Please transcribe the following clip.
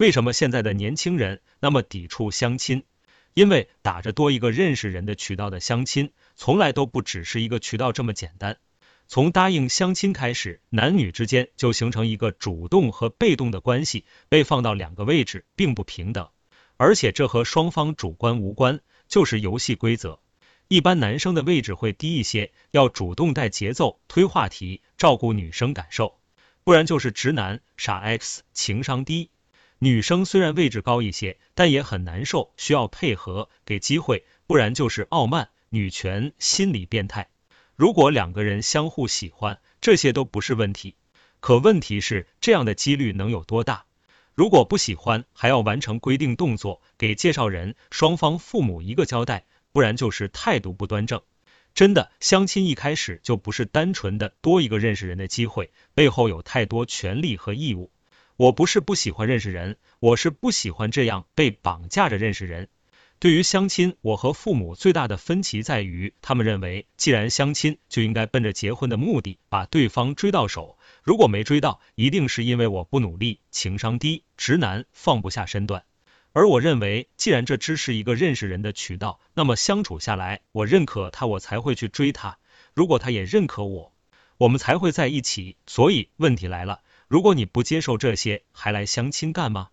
为什么现在的年轻人那么抵触相亲？因为打着多一个认识人的渠道的相亲，从来都不只是一个渠道这么简单。从答应相亲开始，男女之间就形成一个主动和被动的关系，被放到两个位置，并不平等。而且这和双方主观无关，就是游戏规则。一般男生的位置会低一些，要主动带节奏、推话题、照顾女生感受，不然就是直男、傻 X、情商低。女生虽然位置高一些，但也很难受，需要配合、给机会，不然就是傲慢、女权、心理变态。如果两个人相互喜欢，这些都不是问题。可问题是，这样的几率能有多大？如果不喜欢，还要完成规定动作，给介绍人、双方父母一个交代，不然就是态度不端正。真的，相亲一开始就不是单纯的多一个认识人的机会，背后有太多权利和义务。我不是不喜欢认识人，我是不喜欢这样被绑架着认识人。对于相亲，我和父母最大的分歧在于，他们认为既然相亲，就应该奔着结婚的目的把对方追到手。如果没追到，一定是因为我不努力，情商低，直男放不下身段。而我认为，既然这只是一个认识人的渠道，那么相处下来，我认可他，我才会去追他。如果他也认可我，我们才会在一起。所以问题来了，如果你不接受这些，还来相亲干嘛？